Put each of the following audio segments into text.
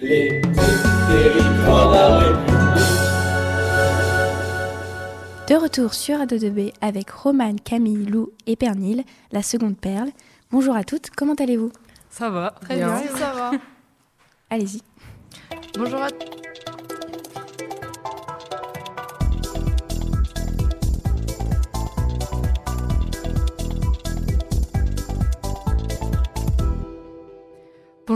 les territoires de la République. De retour sur A2B avec Romane, Camille, Lou et Pernil, la seconde perle. Bonjour à toutes, comment allez-vous? Ça va, Très bien, ça va. Allez-y. Bonjour à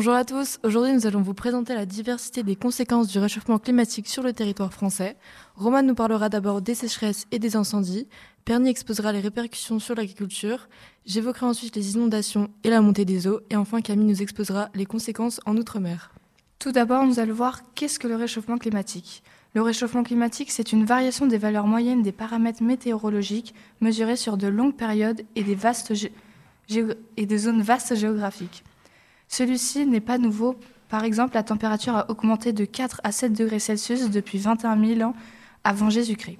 Bonjour à tous, aujourd'hui nous allons vous présenter la diversité des conséquences du réchauffement climatique sur le territoire français. Roman nous parlera d'abord des sécheresses et des incendies, Perny exposera les répercussions sur l'agriculture, j'évoquerai ensuite les inondations et la montée des eaux, et enfin Camille nous exposera les conséquences en Outre-mer. Tout d'abord, nous allons voir qu'est-ce que le réchauffement climatique. Le réchauffement climatique, c'est une variation des valeurs moyennes des paramètres météorologiques mesurés sur de longues périodes et des, zones vastes géographiques. Celui-ci n'est pas nouveau. Par exemple, la température a augmenté de 4 à 7 degrés Celsius depuis 21 000 ans avant Jésus-Christ.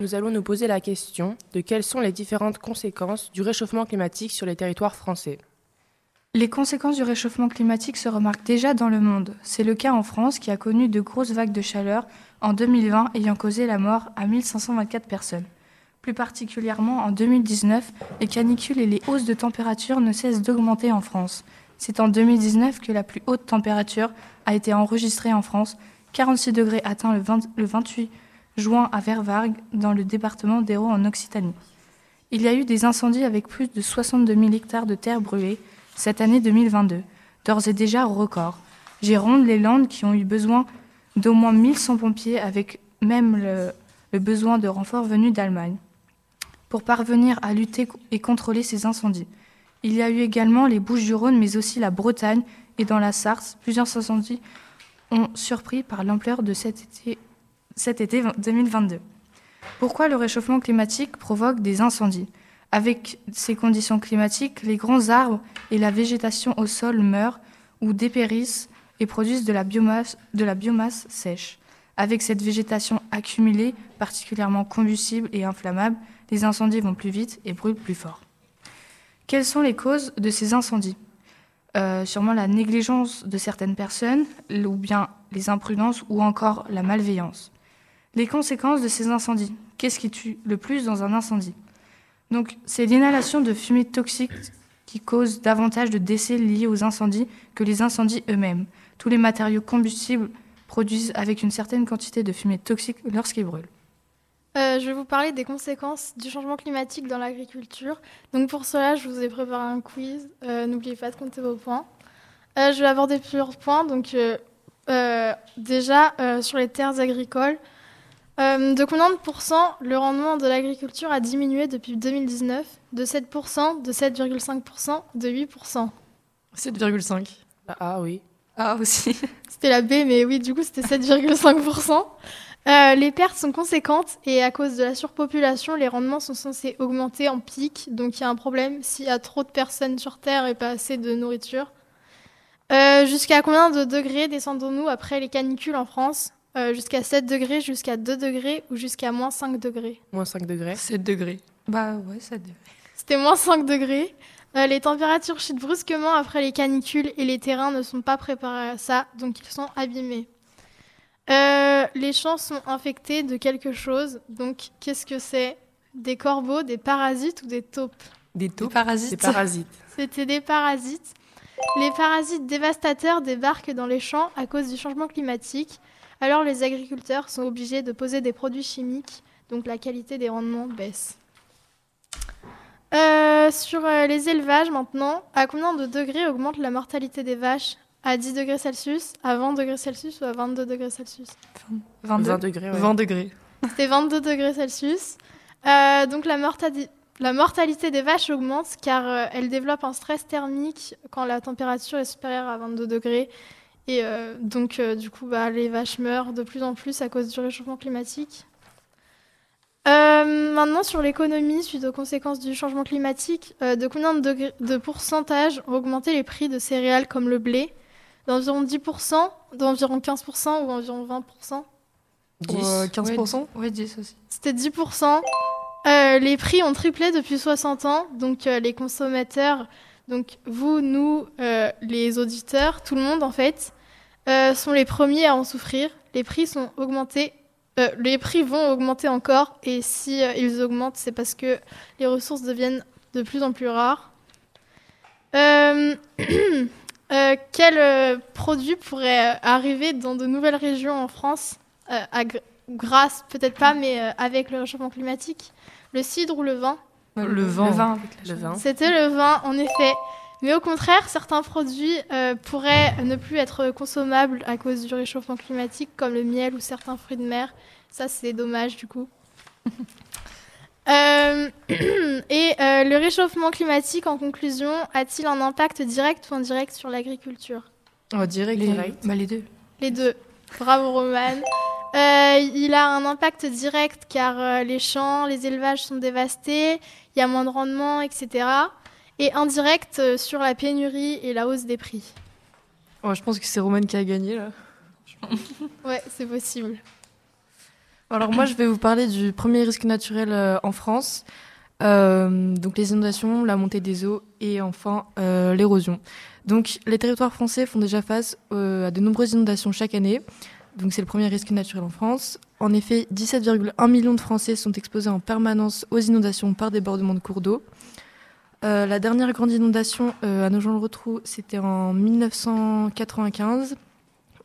Nous allons nous poser la question de quelles sont les différentes conséquences du réchauffement climatique sur les territoires français. Les conséquences du réchauffement climatique se remarquent déjà dans le monde. C'est le cas en France qui a connu de grosses vagues de chaleur en 2020 ayant causé la mort à 1524 personnes. Plus particulièrement en 2019, les canicules et les hausses de température ne cessent d'augmenter en France. C'est en 2019 que la plus haute température a été enregistrée en France, 46 degrés atteint le, 20 le 28 juin à Vervargues, dans le département d'Hérault en Occitanie. Il y a eu des incendies avec plus de 62 000 hectares de terre brûlée cette année 2022, d'ores et déjà au record. Gironde, les Landes qui ont eu besoin d'au moins 1100 pompiers avec même le besoin de renforts venus d'Allemagne pour parvenir à lutter et contrôler ces incendies. Il y a eu également les Bouches-du-Rhône mais aussi la Bretagne et dans la Sarthe, plusieurs incendies ont surpris par l'ampleur de cet été, cet été 2022. Pourquoi le réchauffement climatique provoque des incendies? Avec ces conditions climatiques, les grands arbres et la végétation au sol meurent ou dépérissent et produisent de la biomasse sèche. Avec cette végétation accumulée, particulièrement combustible et inflammable, les incendies vont plus vite et brûlent plus fort. Quelles sont les causes de ces incendies Euh, Sûrement la négligence de certaines personnes, ou bien les imprudences, ou encore la malveillance. Les conséquences de ces incendies. Qu'est-ce qui tue le plus dans un incendie? C'est l'inhalation de fumée toxique qui cause davantage de décès liés aux incendies que les incendies eux-mêmes. Tous les matériaux combustibles produisent avec une certaine quantité de fumée toxique lorsqu'ils brûlent. Euh, je vais vous parler des conséquences du changement climatique dans l'agriculture. Donc pour cela, je vous ai préparé un quiz. Euh, N'oubliez pas de compter vos points. Euh, je vais aborder plusieurs points. Donc euh, euh, déjà euh, sur les terres agricoles, Euh, de combien de pourcents le rendement de l'agriculture a diminué depuis 2019 De 7%, de 7,5%, de 8%. 7,5. Ah, ah oui. Ah aussi. C'était la B, mais oui, du coup, c'était 7,5%. Euh, les pertes sont conséquentes et à cause de la surpopulation, les rendements sont censés augmenter en pic. Donc il y a un problème s'il y a trop de personnes sur Terre et pas assez de nourriture. Euh, jusqu'à combien de degrés descendons-nous après les canicules en France? Euh, Jusqu'à 7 degrés, jusqu'à 2 degrés ou jusqu'à moins 5 degrés? Moins 5 degrés. 7 degrés. Bah ouais, ça devait. C'était moins 5 degrés. Euh, les températures chutent brusquement après les canicules et les terrains ne sont pas préparés à ça, donc ils sont abîmés. Euh, les champs sont infectés de quelque chose, donc qu'est-ce que c'est? Des corbeaux, des parasites ou des taupes? Des Des taupes. parasites. Des parasites. C'était des parasites. Les parasites dévastateurs débarquent dans les champs à cause du changement climatique. Alors les agriculteurs sont obligés de poser des produits chimiques, donc la qualité des rendements baisse. Euh, sur euh, les élevages maintenant, à combien de degrés augmente la mortalité des vaches? À 10 degrés Celsius, à 20 degrés Celsius ou à 22 degrés Celsius 22. 20 degrés, ouais. 20 degrés. C'était 22 degrés Celsius. Euh, donc la, la mortalité des vaches augmente car euh, elles développent un stress thermique quand la température est supérieure à 22 degrés. Et euh, donc euh, du coup, bah, les vaches meurent de plus en plus à cause du réchauffement climatique. Euh, maintenant sur l'économie, suite aux conséquences du changement climatique, euh, de combien de, degrés- de pourcentage ont augmenté les prix de céréales comme le blé? D'environ 10%, d'environ 15% ou environ 20% 10. Euh, 15%. Ouais, 10 aussi. C'était 10%. Euh, les prix ont triplé depuis 60 ans. Donc euh, les consommateurs, donc vous, nous, euh, les auditeurs, tout le monde en fait, euh, sont les premiers à en souffrir. Les prix sont augmentés. euh, les prix vont augmenter encore et si euh, ils augmentent, c'est parce que les ressources deviennent de plus en plus rares. Euh, quel euh, produit pourrait euh, arriver dans de nouvelles régions en France euh, à gr- grâce, peut-être pas, mais euh, avec le réchauffement climatique Le cidre ou le vin? Le vin. Le vin Le vin. C'était le vin, en effet. Mais au contraire, certains produits euh, pourraient ne plus être consommables à cause du réchauffement climatique, comme le miel ou certains fruits de mer. Ça, c'est dommage, du coup. Euh, et euh, le réchauffement climatique, en conclusion, a-t-il un impact direct ou indirect sur l'agriculture? On dirait Les, direct. bah, les deux. Les deux. Bravo, Roman. Euh, il a un impact direct car euh, les champs, les élevages sont dévastés, il y a moins de rendement, etc. Et indirect euh, sur la pénurie et la hausse des prix. Ouais, je pense que c'est Roman qui a gagné là. Ouais, c'est possible. Alors moi, je vais vous parler du premier risque naturel euh, en France. Euh, donc les inondations, la montée des eaux et enfin euh, l'érosion. Donc les territoires français font déjà face à de nombreuses inondations chaque année. Donc c'est le premier risque naturel en France. En effet, 17,1 millions de Français sont exposés en permanence aux inondations par débordement de cours d'eau. La dernière grande inondation à Nogent-le-Rotrou, c'était en 1995,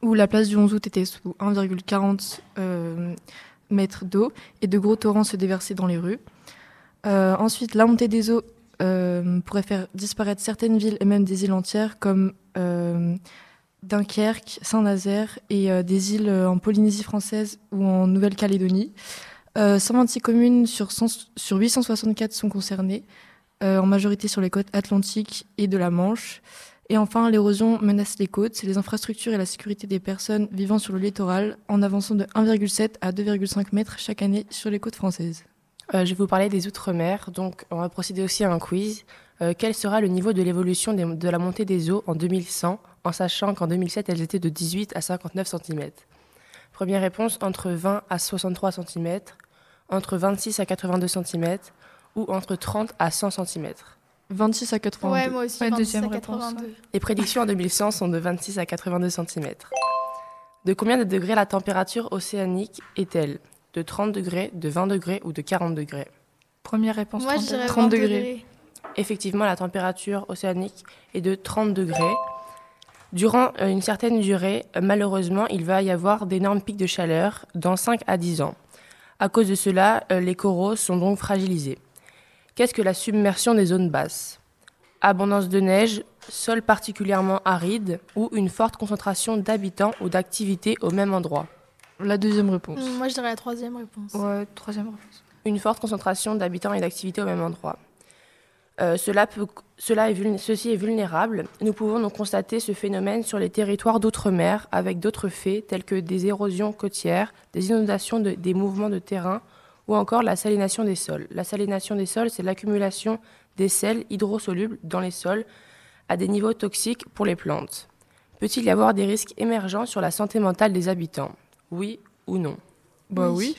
où la place du 11 août était sous 1,40 euh, mètres d'eau et de gros torrents se déversaient dans les rues. Euh, ensuite, la montée des eaux euh, pourrait faire disparaître certaines villes et même des îles entières comme euh, Dunkerque, Saint-Nazaire et des îles en Polynésie française ou en Nouvelle-Calédonie. Euh, 126 communes sur, 100 sur 864 sont concernées, en majorité sur les côtes atlantiques et de la Manche. Et enfin, l'érosion menace les côtes, les infrastructures et la sécurité des personnes vivant sur le littoral, en avançant de 1,7 à 2,5 mètres chaque année sur les côtes françaises. Euh, je vais vous parler des Outre-mer, donc on va procéder aussi à un quiz. Euh, quel sera le niveau de l'évolution de la montée des eaux en 2100, en sachant qu'en 2007, elles étaient de 18 à 59 cm Première réponse, entre 20 à 63 cm, entre 26 à 82 cm ou entre 30 à 100 cm. 26 à 82. Ouais, moi aussi, Ouais, 26 deuxième à réponse, 82. Les prédictions en 2100 sont de 26 à 82 cm. De combien de degrés la température océanique est-elle? De 30 degrés, de 20 degrés ou de 40 degrés? Première réponse. Moi, je 30 dirais 30 20 degrés. degrés. Effectivement, la température océanique est de 30 degrés. Durant euh, une certaine durée, malheureusement, il va y avoir d'énormes pics de chaleur dans 5 à 10 ans. À cause de cela, euh, les coraux sont donc fragilisés. Qu'est-ce que la submersion des zones basses? Abondance de neige, sol particulièrement aride ou une forte concentration d'habitants ou d'activités au même endroit? La deuxième réponse. Mm, Moi, je dirais la troisième réponse. Ouais, troisième réponse. une forte concentration d'habitants et d'activités au même endroit. Euh, cela peut, cela est vulné- ceci est vulnérable. Nous pouvons donc constater ce phénomène sur les territoires d'outre-mer avec d'autres faits tels que des érosions côtières, des inondations, de- des mouvements de terrain ou encore la salination des sols. La salination des sols, c'est l'accumulation des sels hydrosolubles dans les sols à des niveaux toxiques pour les plantes. Peut-il y avoir des risques émergents sur la santé mentale des habitants? Oui ou non? Bah oui.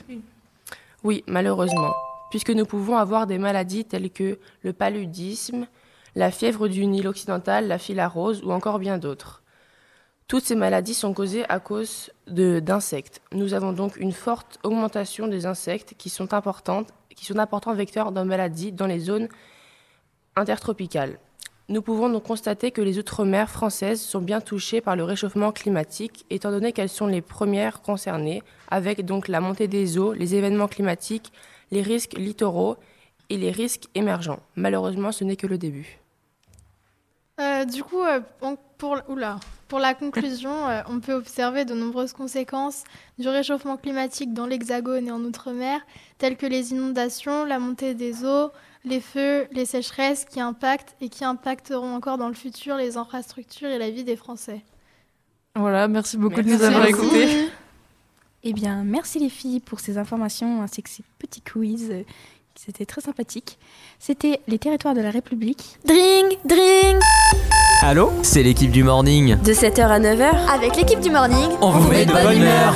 oui, malheureusement, puisque nous pouvons avoir des maladies telles que le paludisme, la fièvre du Nil occidental, la filarose ou encore bien d'autres. Toutes ces maladies sont causées à cause d'insectes. Nous avons donc une forte augmentation des insectes qui sont importantes, d'importants vecteurs de maladies dans les zones intertropicales. Nous pouvons donc constater que les outre-mer françaises sont bien touchées par le réchauffement climatique, étant donné qu'elles sont les premières concernées, avec donc la montée des eaux, les événements climatiques, les risques littoraux et les risques émergents. Malheureusement, ce n'est que le début. Euh, du coup, euh, on- pour, oula, pour la conclusion, euh, on peut observer de nombreuses conséquences du réchauffement climatique dans l'Hexagone et en Outre-mer, telles que les inondations, la montée des eaux, les feux, les sécheresses qui impactent et qui impacteront encore dans le futur les infrastructures et la vie des Français. Voilà, merci beaucoup de nous avoir écoutés. Eh bien, merci les filles pour ces informations ainsi que ces petits quiz. C'était très sympathique. C'était les territoires de la République. Dring, dring Allô C'est l'équipe du morning. De 7h à 9h, avec l'équipe du morning, On vous met de bonne humeur.